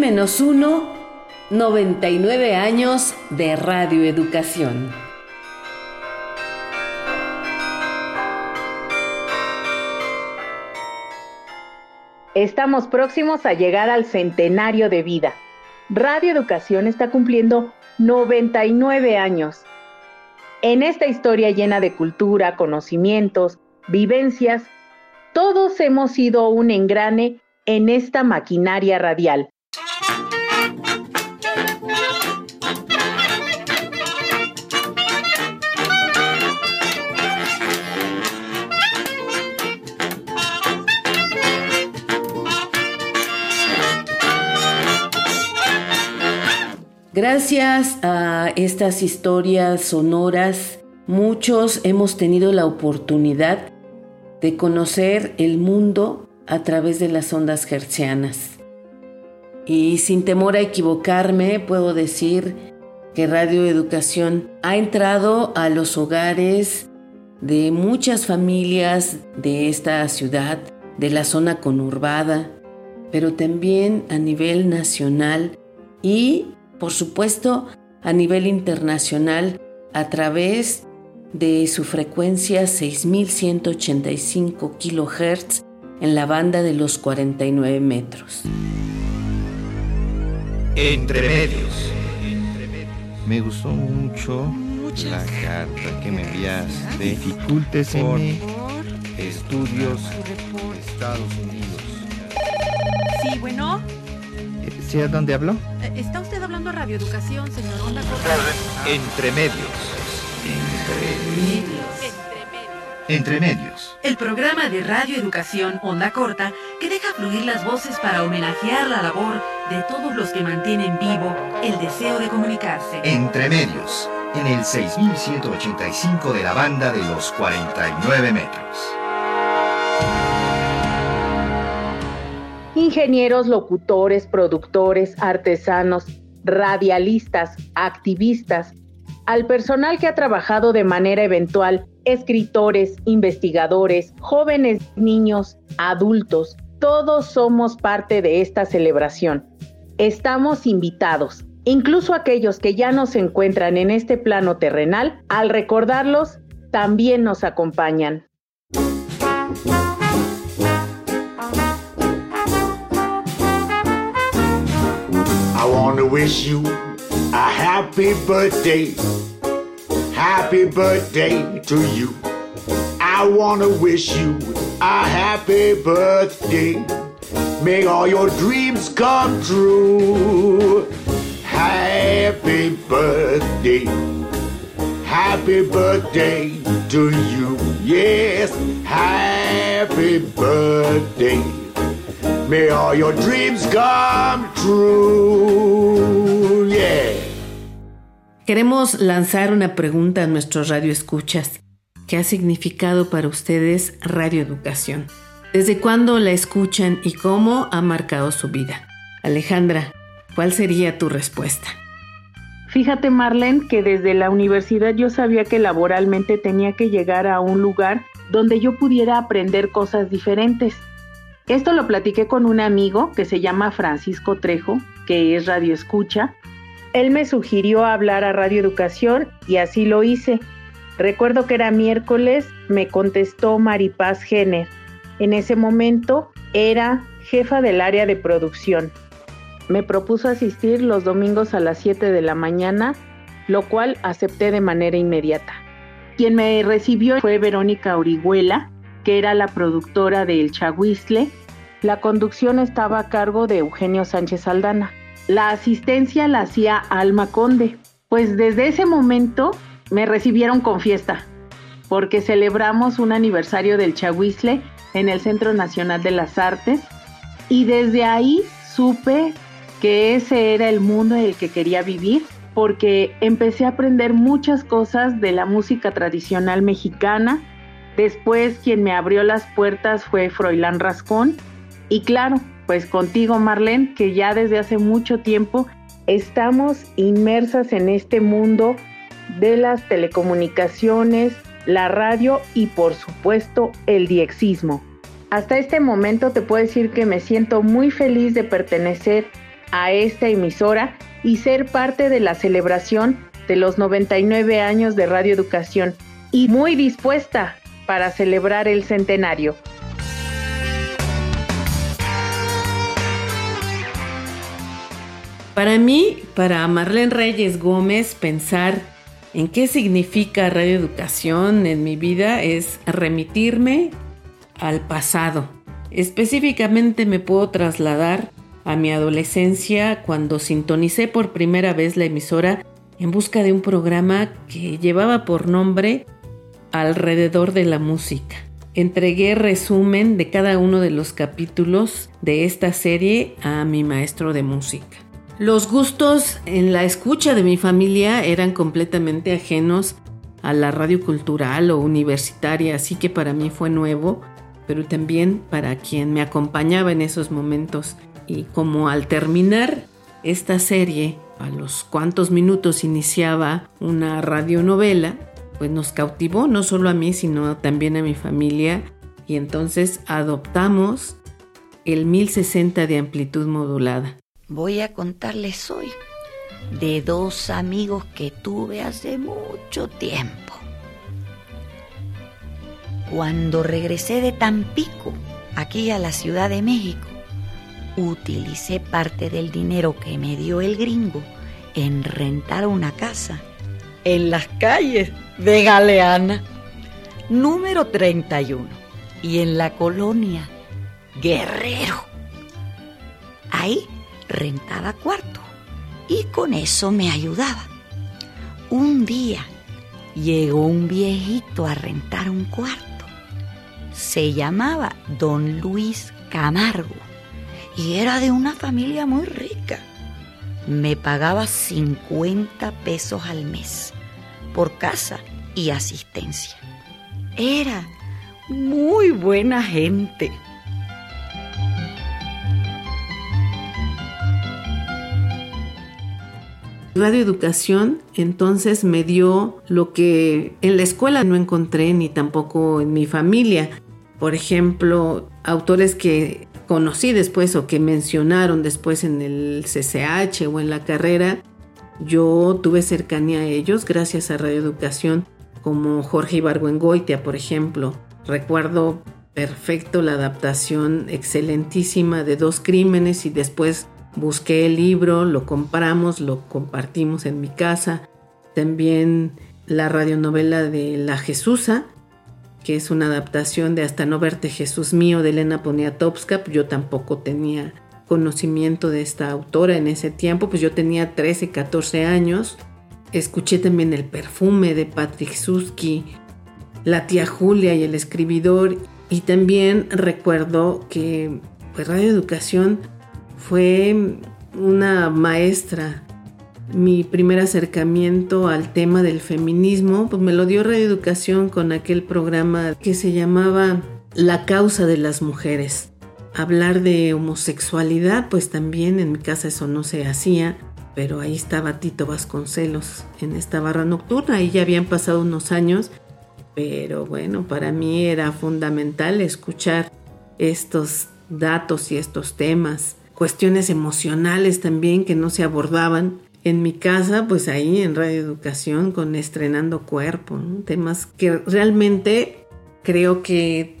Menos uno, 99 años de radioeducación. Estamos próximos a llegar al centenario de vida. Radio Educación está cumpliendo 99 años. En esta historia llena de cultura, conocimientos, vivencias, todos hemos sido un engrane en esta maquinaria radial. Gracias a estas historias sonoras, muchos hemos tenido la oportunidad de conocer el mundo a través de las ondas hertzianas. Y sin temor a equivocarme, puedo decir que Radio Educación ha entrado a los hogares de muchas familias de esta ciudad, de la zona conurbada, pero también a nivel nacional y por supuesto a nivel internacional a través de su frecuencia 6185 kHz en la banda de los 49 metros. Entre medios. Me gustó mucho la carta que me enviaste. Dificultes por estudios Estados Unidos. Sí, bueno. ¿Sí a dónde habló? ¿Está usted hablando a radioeducación, señor Onda Entre medios. Entre medios. Entre medios. El programa de radioeducación Onda Corta que deja fluir las voces para homenajear la labor de todos los que mantienen vivo el deseo de comunicarse. Entre medios. En el 6185 de la banda de los 49 metros. Ingenieros, locutores, productores, artesanos, radialistas, activistas, al personal que ha trabajado de manera eventual, escritores, investigadores, jóvenes, niños, adultos, todos somos parte de esta celebración. Estamos invitados, incluso aquellos que ya no se encuentran en este plano terrenal, al recordarlos, también nos acompañan. Want to wish you a happy birthday. Happy birthday to you. I want to wish you a happy birthday. Make all your dreams come true. Happy birthday. Happy birthday to you. Yes, happy birthday. May all your dreams come true. Yeah. Queremos lanzar una pregunta a nuestros radioescuchas. ¿Qué ha significado para ustedes radioeducación? ¿Desde cuándo la escuchan y cómo ha marcado su vida? Alejandra, ¿cuál sería tu respuesta? Fíjate, Marlene, que desde la universidad yo sabía que laboralmente tenía que llegar a un lugar donde yo pudiera aprender cosas diferentes. Esto lo platiqué con un amigo que se llama Francisco Trejo, que es radio escucha. Él me sugirió hablar a Radio Educación y así lo hice. Recuerdo que era miércoles, me contestó Maripaz Jenner. En ese momento era jefa del área de producción. Me propuso asistir los domingos a las 7 de la mañana, lo cual acepté de manera inmediata. Quien me recibió fue Verónica Orihuela, que era la productora de El Chahuizle. La conducción estaba a cargo de Eugenio Sánchez Aldana. La asistencia la hacía Alma Conde. Pues desde ese momento me recibieron con fiesta, porque celebramos un aniversario del Chahuizle en el Centro Nacional de las Artes y desde ahí supe que ese era el mundo en el que quería vivir porque empecé a aprender muchas cosas de la música tradicional mexicana. Después quien me abrió las puertas fue Froilán Rascón y claro, pues contigo Marlene, que ya desde hace mucho tiempo estamos inmersas en este mundo de las telecomunicaciones, la radio y por supuesto el diexismo. Hasta este momento te puedo decir que me siento muy feliz de pertenecer a esta emisora y ser parte de la celebración de los 99 años de Radio Educación y muy dispuesta para celebrar el centenario. Para mí, para Marlene Reyes Gómez, pensar en qué significa Radio Educación en mi vida es remitirme al pasado. Específicamente me puedo trasladar a mi adolescencia cuando sintonicé por primera vez la emisora en busca de un programa que llevaba por nombre Alrededor de la Música. Entregué resumen de cada uno de los capítulos de esta serie a mi maestro de música. Los gustos en la escucha de mi familia eran completamente ajenos a la radio cultural o universitaria, así que para mí fue nuevo, pero también para quien me acompañaba en esos momentos y como al terminar esta serie, a los cuantos minutos iniciaba una radionovela, pues nos cautivó no solo a mí, sino también a mi familia. Y entonces adoptamos el 1060 de amplitud modulada. Voy a contarles hoy de dos amigos que tuve hace mucho tiempo. Cuando regresé de Tampico, aquí a la Ciudad de México, utilicé parte del dinero que me dio el gringo en rentar una casa en las calles de Galeana, número 31, y en la colonia Guerrero. Ahí rentaba cuarto y con eso me ayudaba. Un día llegó un viejito a rentar un cuarto. Se llamaba Don Luis Camargo y era de una familia muy rica. Me pagaba 50 pesos al mes por casa y asistencia. Era muy buena gente. Radio Educación entonces me dio lo que en la escuela no encontré ni tampoco en mi familia. Por ejemplo, autores que conocí después o que mencionaron después en el CCH o en la carrera, yo tuve cercanía a ellos gracias a Radio Educación, como Jorge Ibargüengoitia, por ejemplo. Recuerdo perfecto la adaptación excelentísima de Dos Crímenes y después busqué el libro, lo compramos, lo compartimos en mi casa. También la radionovela de La Jesusa, que es una adaptación de Hasta no verte Jesús mío de Elena Poniatowska. Yo tampoco tenía conocimiento de esta autora en ese tiempo, pues yo tenía 13, 14 años. Escuché también El perfume de Patrick Susky, La tía Julia y el escribidor. Y también recuerdo que pues, Radio Educación fue una maestra mi primer acercamiento al tema del feminismo, pues me lo dio Reeducación con aquel programa que se llamaba La causa de las mujeres. Hablar de homosexualidad, pues también en mi casa eso no se hacía, pero ahí estaba Tito Vasconcelos en esta barra nocturna y ya habían pasado unos años, pero bueno, para mí era fundamental escuchar estos datos y estos temas, cuestiones emocionales también que no se abordaban en mi casa, pues ahí en Radio Educación con Estrenando Cuerpo, temas que realmente creo que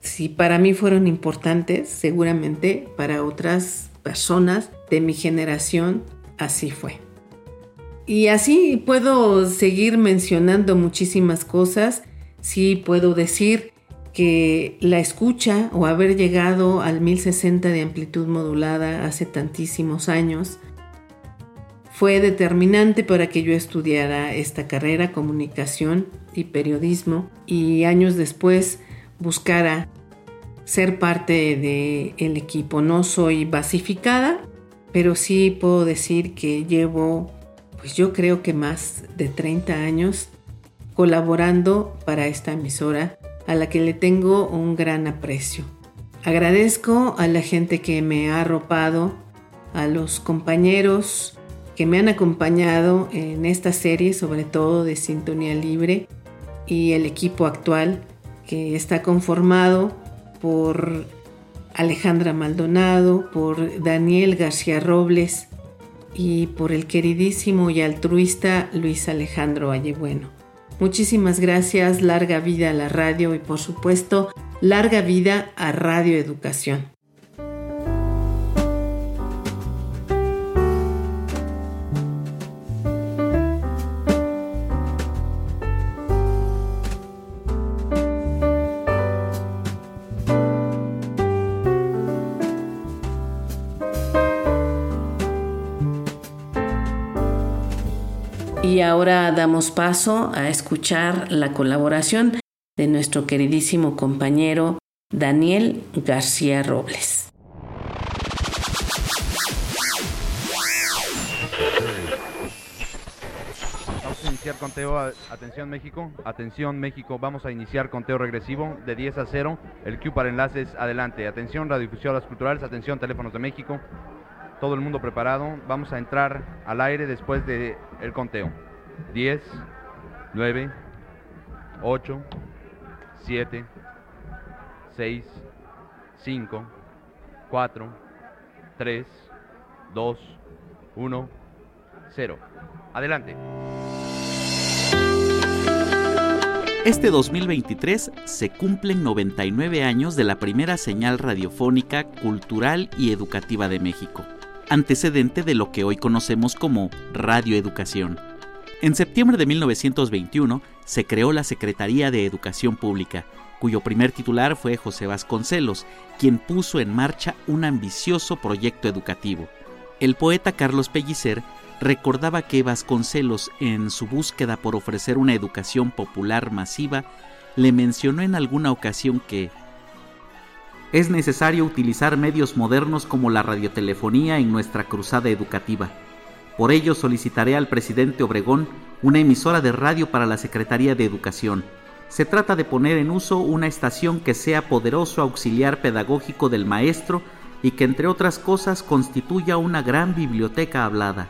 si para mí fueron importantes, seguramente para otras personas de mi generación así fue. Y así puedo seguir mencionando muchísimas cosas. Sí puedo decir que la escucha o haber llegado al 1060 de amplitud modulada hace tantísimos años fue determinante para que yo estudiara esta carrera, comunicación y periodismo, y años después buscara ser parte del equipo. No soy basificada, pero sí puedo decir que llevo, pues yo creo que más de 30 años colaborando para esta emisora a la que le tengo un gran aprecio. Agradezco a la gente que me ha arropado, a los compañeros que me han acompañado en esta serie, sobre todo de Sintonía Libre, y el equipo actual que está conformado por Alejandra Maldonado, por Daniel García Robles y por el queridísimo y altruista Luis Alejandro Vallebueno. Muchísimas gracias, larga vida a la radio y por supuesto, larga vida a Radio Educación. Ahora damos paso a escuchar la colaboración de nuestro queridísimo compañero Daniel García Robles. Vamos a iniciar conteo. Atención México. Atención México. Vamos a iniciar conteo regresivo de 10 a 0. El Q para enlaces. Adelante. Atención radiodifusoras culturales. Atención teléfonos de México todo el mundo preparado. Vamos a entrar al aire después del el conteo. 10, 9, 8, 7, 6, 5, 4, 3, 2, 1, 0. Adelante. Este 2023 se cumplen 99 años de la primera señal radiofónica, cultural y educativa de México antecedente de lo que hoy conocemos como radioeducación. En septiembre de 1921 se creó la Secretaría de Educación Pública, cuyo primer titular fue José Vasconcelos, quien puso en marcha un ambicioso proyecto educativo. El poeta Carlos Pellicer recordaba que Vasconcelos, en su búsqueda por ofrecer una educación popular masiva, le mencionó en alguna ocasión que es necesario utilizar medios modernos como la radiotelefonía en nuestra cruzada educativa. Por ello solicitaré al presidente Obregón una emisora de radio para la Secretaría de Educación. Se trata de poner en uso una estación que sea poderoso auxiliar pedagógico del maestro y que entre otras cosas constituya una gran biblioteca hablada.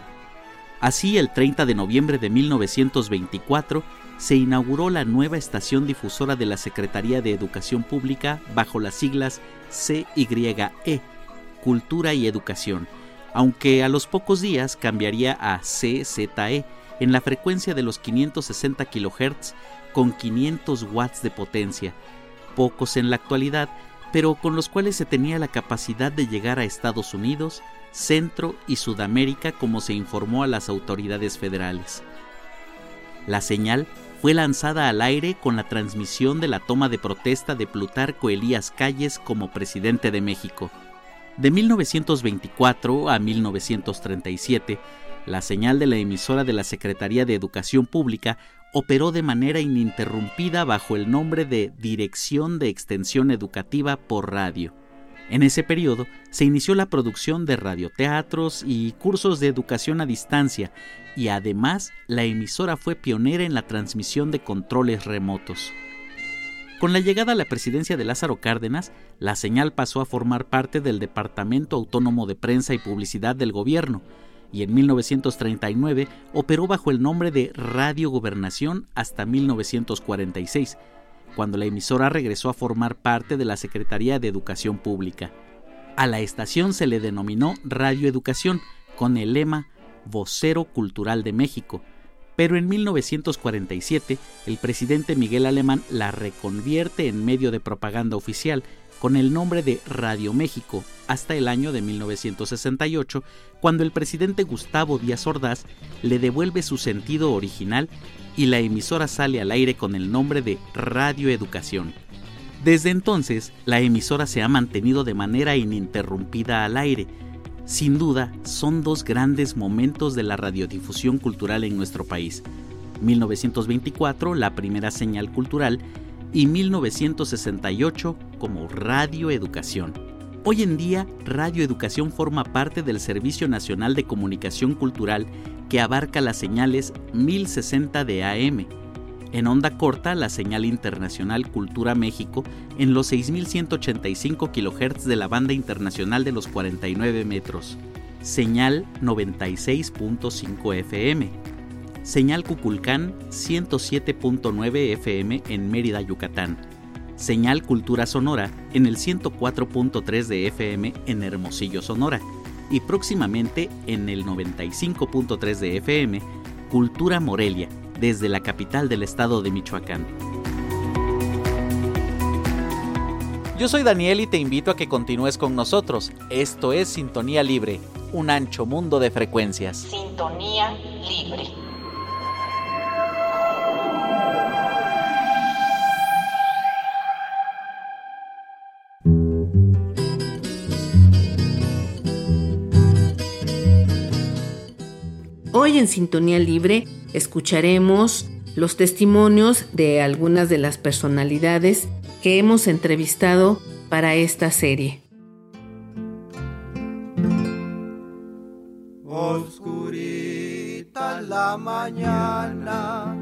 Así, el 30 de noviembre de 1924, se inauguró la nueva estación difusora de la Secretaría de Educación Pública bajo las siglas CYE, Cultura y Educación, aunque a los pocos días cambiaría a CZE en la frecuencia de los 560 kHz con 500 watts de potencia, pocos en la actualidad, pero con los cuales se tenía la capacidad de llegar a Estados Unidos, Centro y Sudamérica como se informó a las autoridades federales. La señal fue lanzada al aire con la transmisión de la toma de protesta de Plutarco Elías Calles como presidente de México. De 1924 a 1937, la señal de la emisora de la Secretaría de Educación Pública operó de manera ininterrumpida bajo el nombre de Dirección de Extensión Educativa por Radio. En ese periodo se inició la producción de radioteatros y cursos de educación a distancia y además la emisora fue pionera en la transmisión de controles remotos. Con la llegada a la presidencia de Lázaro Cárdenas, la señal pasó a formar parte del Departamento Autónomo de Prensa y Publicidad del Gobierno, y en 1939 operó bajo el nombre de Radio Gobernación hasta 1946, cuando la emisora regresó a formar parte de la Secretaría de Educación Pública. A la estación se le denominó Radio Educación, con el lema Vocero Cultural de México, pero en 1947 el presidente Miguel Alemán la reconvierte en medio de propaganda oficial con el nombre de Radio México hasta el año de 1968, cuando el presidente Gustavo Díaz Ordaz le devuelve su sentido original y la emisora sale al aire con el nombre de Radio Educación. Desde entonces, la emisora se ha mantenido de manera ininterrumpida al aire. Sin duda, son dos grandes momentos de la radiodifusión cultural en nuestro país. 1924, la primera señal cultural, y 1968 como Radio Educación. Hoy en día, Radio Educación forma parte del Servicio Nacional de Comunicación Cultural que abarca las señales 1060 de AM. En onda corta, la señal internacional Cultura México en los 6185 kHz de la banda internacional de los 49 metros. Señal 96.5 FM. Señal Cuculcán 107.9 FM en Mérida, Yucatán Señal Cultura Sonora en el 104.3 de FM en Hermosillo, Sonora, y próximamente en el 95.3 de FM Cultura Morelia, desde la capital del estado de Michoacán. Yo soy Daniel y te invito a que continúes con nosotros. Esto es Sintonía Libre, un ancho mundo de frecuencias. Sintonía Libre. Hoy en Sintonía Libre escucharemos los testimonios de algunas de las personalidades que hemos entrevistado para esta serie. Oscurita la mañana,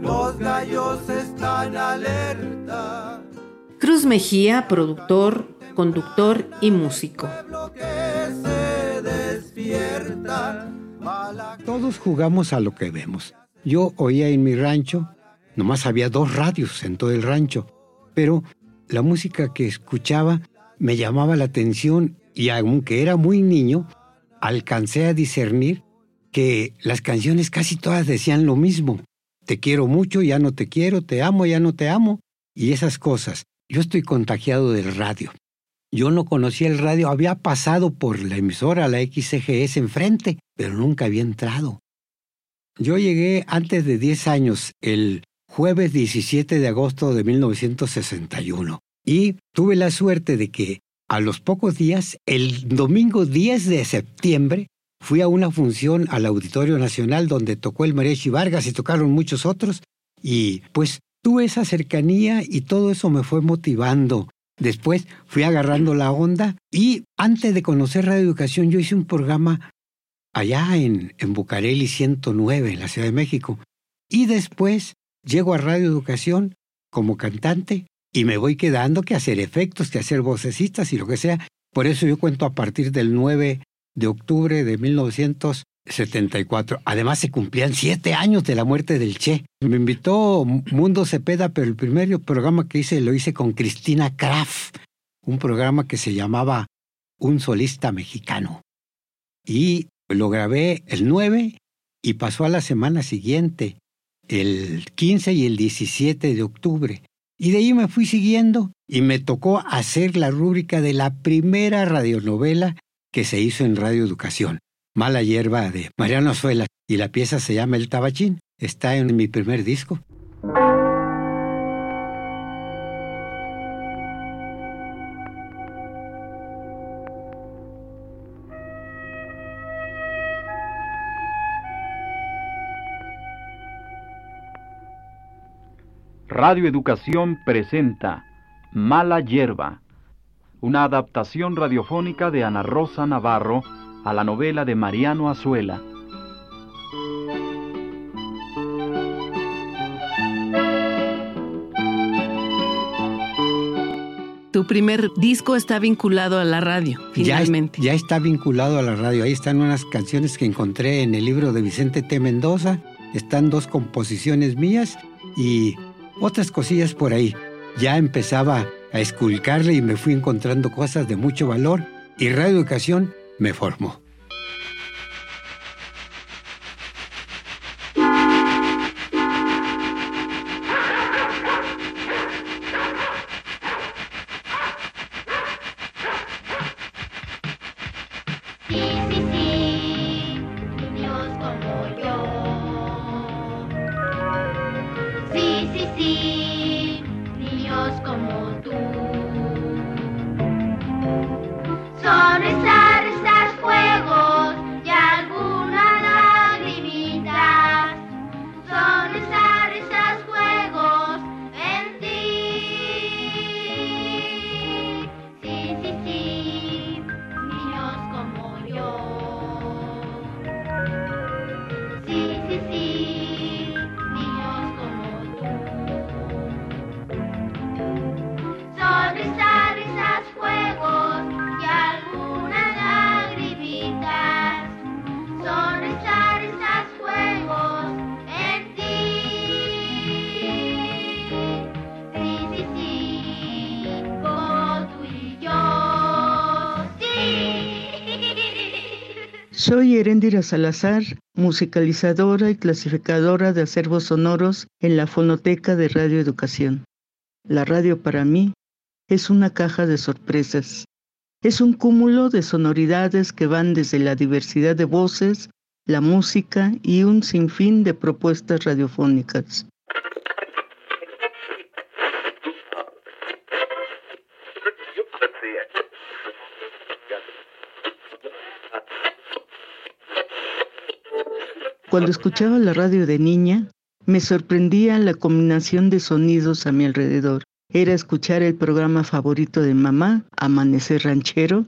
los gallos están alerta. Cruz Mejía, productor, conductor y músico. Todos jugamos a lo que vemos. Yo oía en mi rancho, nomás había dos radios en todo el rancho, pero la música que escuchaba me llamaba la atención y aunque era muy niño, alcancé a discernir que las canciones casi todas decían lo mismo. Te quiero mucho, ya no te quiero, te amo, ya no te amo, y esas cosas. Yo estoy contagiado del radio. Yo no conocía el radio, había pasado por la emisora, la XCGS enfrente, pero nunca había entrado. Yo llegué antes de 10 años, el jueves 17 de agosto de 1961, y tuve la suerte de que a los pocos días, el domingo 10 de septiembre, fui a una función al Auditorio Nacional donde tocó el Mariachi Vargas y tocaron muchos otros, y pues tuve esa cercanía y todo eso me fue motivando Después fui agarrando la onda y antes de conocer Radio Educación yo hice un programa allá en, en Bucareli 109, en la Ciudad de México. Y después llego a Radio Educación como cantante y me voy quedando que hacer efectos, que hacer vocecistas y lo que sea. Por eso yo cuento a partir del 9 de octubre de 1900 74. Además, se cumplían siete años de la muerte del Che. Me invitó Mundo Cepeda, pero el primer programa que hice lo hice con Cristina Kraft, un programa que se llamaba Un solista mexicano. Y lo grabé el 9 y pasó a la semana siguiente, el 15 y el 17 de octubre. Y de ahí me fui siguiendo y me tocó hacer la rúbrica de la primera radionovela que se hizo en Radio Educación. Mala hierba de Mariano Azuela y la pieza se llama El Tabachín. Está en mi primer disco. Radio Educación presenta Mala Hierba, una adaptación radiofónica de Ana Rosa Navarro a la novela de Mariano Azuela. Tu primer disco está vinculado a la radio, finalmente. Ya, ya, está vinculado a la radio. Ahí están unas canciones que encontré en el libro de Vicente T. Mendoza. Están dos composiciones mías y otras cosillas por ahí. Ya empezaba a esculcarle y me fui encontrando cosas de mucho valor. Y Radio Educación me formó. Soy Herendira Salazar, musicalizadora y clasificadora de acervos sonoros en la Fonoteca de Radio Educación. La radio para mí es una caja de sorpresas. Es un cúmulo de sonoridades que van desde la diversidad de voces, la música y un sinfín de propuestas radiofónicas. Cuando escuchaba la radio de niña, me sorprendía la combinación de sonidos a mi alrededor. Era escuchar el programa favorito de mamá, Amanecer Ranchero,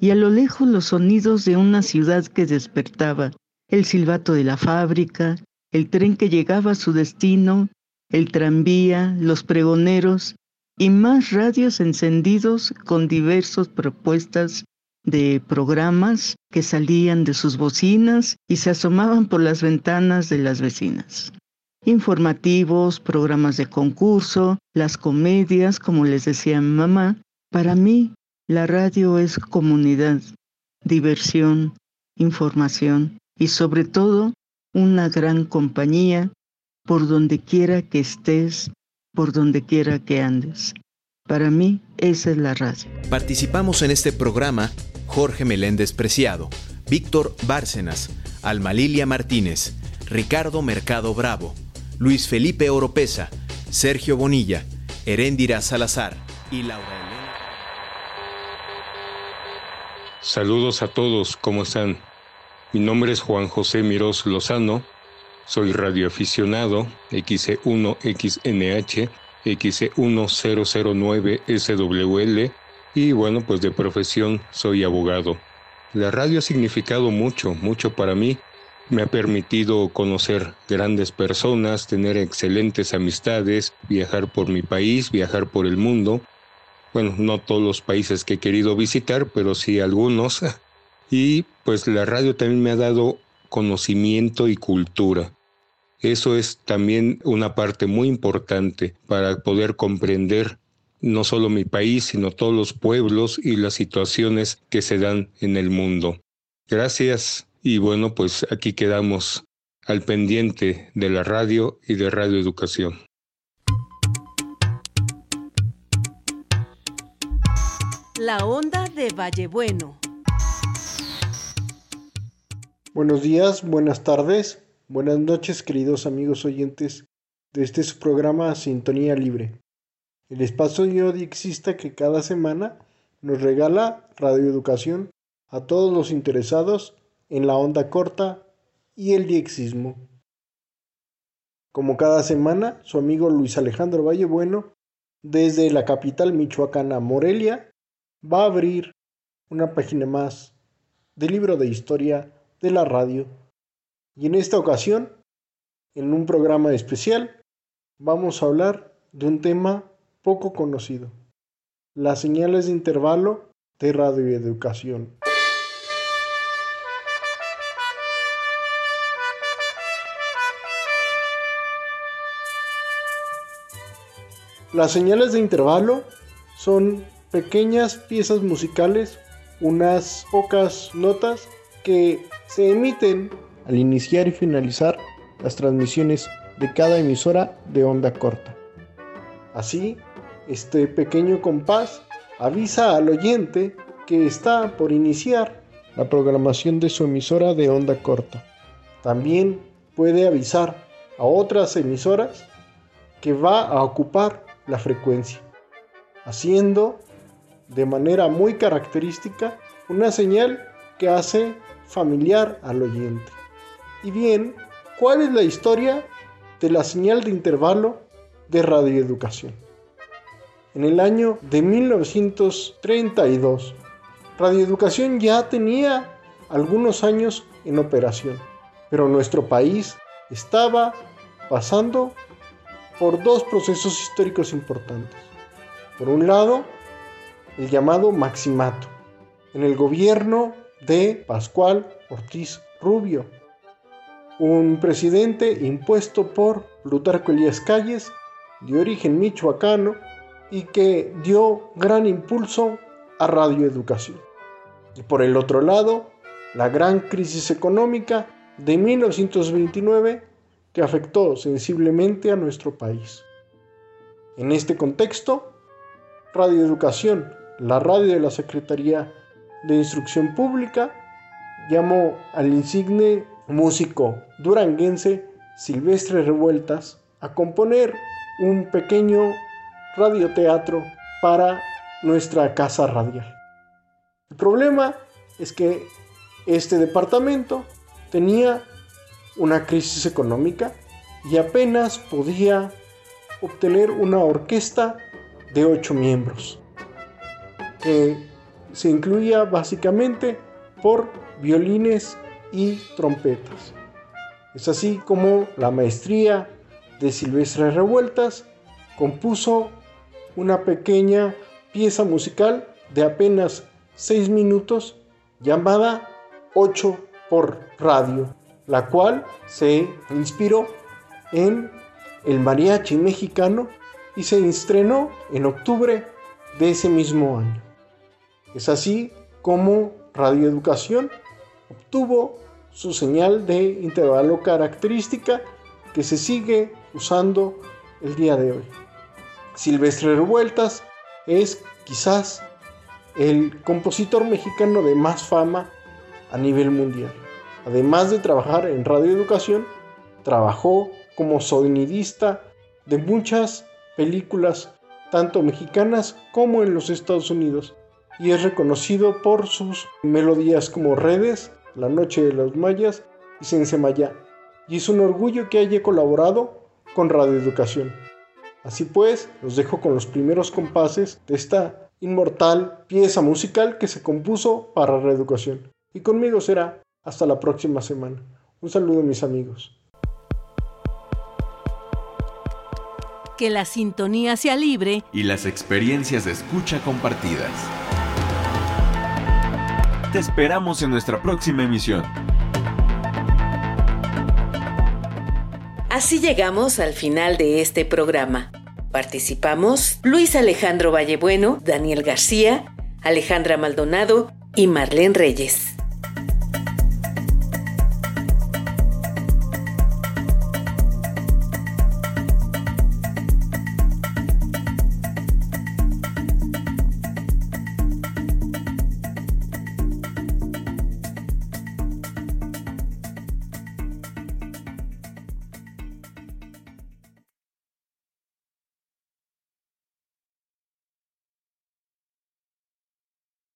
y a lo lejos los sonidos de una ciudad que despertaba, el silbato de la fábrica, el tren que llegaba a su destino, el tranvía, los pregoneros y más radios encendidos con diversas propuestas de programas que salían de sus bocinas y se asomaban por las ventanas de las vecinas. Informativos, programas de concurso, las comedias, como les decía mi mamá. Para mí, la radio es comunidad, diversión, información y sobre todo una gran compañía por donde quiera que estés, por donde quiera que andes. Para mí, esa es la radio. Participamos en este programa Jorge Meléndez Preciado, Víctor Bárcenas, Alma Lilia Martínez, Ricardo Mercado Bravo, Luis Felipe Oropesa, Sergio Bonilla, Heréndira Salazar y Laura Elena. Saludos a todos, ¿cómo están? Mi nombre es Juan José Mirós Lozano, soy radioaficionado XC1XNH, XC1009SWL y bueno, pues de profesión soy abogado. La radio ha significado mucho, mucho para mí. Me ha permitido conocer grandes personas, tener excelentes amistades, viajar por mi país, viajar por el mundo. Bueno, no todos los países que he querido visitar, pero sí algunos. Y pues la radio también me ha dado conocimiento y cultura. Eso es también una parte muy importante para poder comprender no solo mi país, sino todos los pueblos y las situaciones que se dan en el mundo. Gracias y bueno, pues aquí quedamos al pendiente de la radio y de Radio Educación. La onda de Vallebueno. Buenos días, buenas tardes, buenas noches, queridos amigos oyentes de este su programa Sintonía Libre el espacio exista que cada semana nos regala radioeducación a todos los interesados en la onda corta y el diexismo. Como cada semana, su amigo Luis Alejandro Vallebueno, desde la capital michoacana Morelia, va a abrir una página más del libro de historia de la radio. Y en esta ocasión, en un programa especial, vamos a hablar de un tema poco conocido. Las señales de intervalo de radioeducación. Las señales de intervalo son pequeñas piezas musicales, unas pocas notas que se emiten al iniciar y finalizar las transmisiones de cada emisora de onda corta. Así, este pequeño compás avisa al oyente que está por iniciar la programación de su emisora de onda corta. También puede avisar a otras emisoras que va a ocupar la frecuencia, haciendo de manera muy característica una señal que hace familiar al oyente. Y bien, ¿cuál es la historia de la señal de intervalo de radioeducación? En el año de 1932. Radioeducación ya tenía algunos años en operación, pero nuestro país estaba pasando por dos procesos históricos importantes. Por un lado, el llamado Maximato, en el gobierno de Pascual Ortiz Rubio, un presidente impuesto por Plutarco Elías Calles, de origen michoacano, y que dio gran impulso a radioeducación. Y por el otro lado, la gran crisis económica de 1929 que afectó sensiblemente a nuestro país. En este contexto, Radio Educación, la radio de la Secretaría de Instrucción Pública, llamó al insigne músico duranguense Silvestre Revueltas a componer un pequeño radioteatro para nuestra casa radial. El problema es que este departamento tenía una crisis económica y apenas podía obtener una orquesta de ocho miembros, que se incluía básicamente por violines y trompetas. Es así como la maestría de Silvestre Revueltas compuso una pequeña pieza musical de apenas seis minutos llamada 8 por radio, la cual se inspiró en el mariachi mexicano y se estrenó en octubre de ese mismo año. Es así como Radio Educación obtuvo su señal de intervalo característica que se sigue usando el día de hoy. Silvestre Revueltas es quizás el compositor mexicano de más fama a nivel mundial. Además de trabajar en radioeducación, trabajó como sonidista de muchas películas, tanto mexicanas como en los Estados Unidos, y es reconocido por sus melodías como Redes, La Noche de los Mayas y Sensemaya, y es un orgullo que haya colaborado con Radioeducación. Así pues, los dejo con los primeros compases de esta inmortal pieza musical que se compuso para Reeducación. Y conmigo será hasta la próxima semana. Un saludo mis amigos. Que la sintonía sea libre y las experiencias de escucha compartidas. Te esperamos en nuestra próxima emisión. Así llegamos al final de este programa. Participamos Luis Alejandro Vallebueno, Daniel García, Alejandra Maldonado y Marlene Reyes.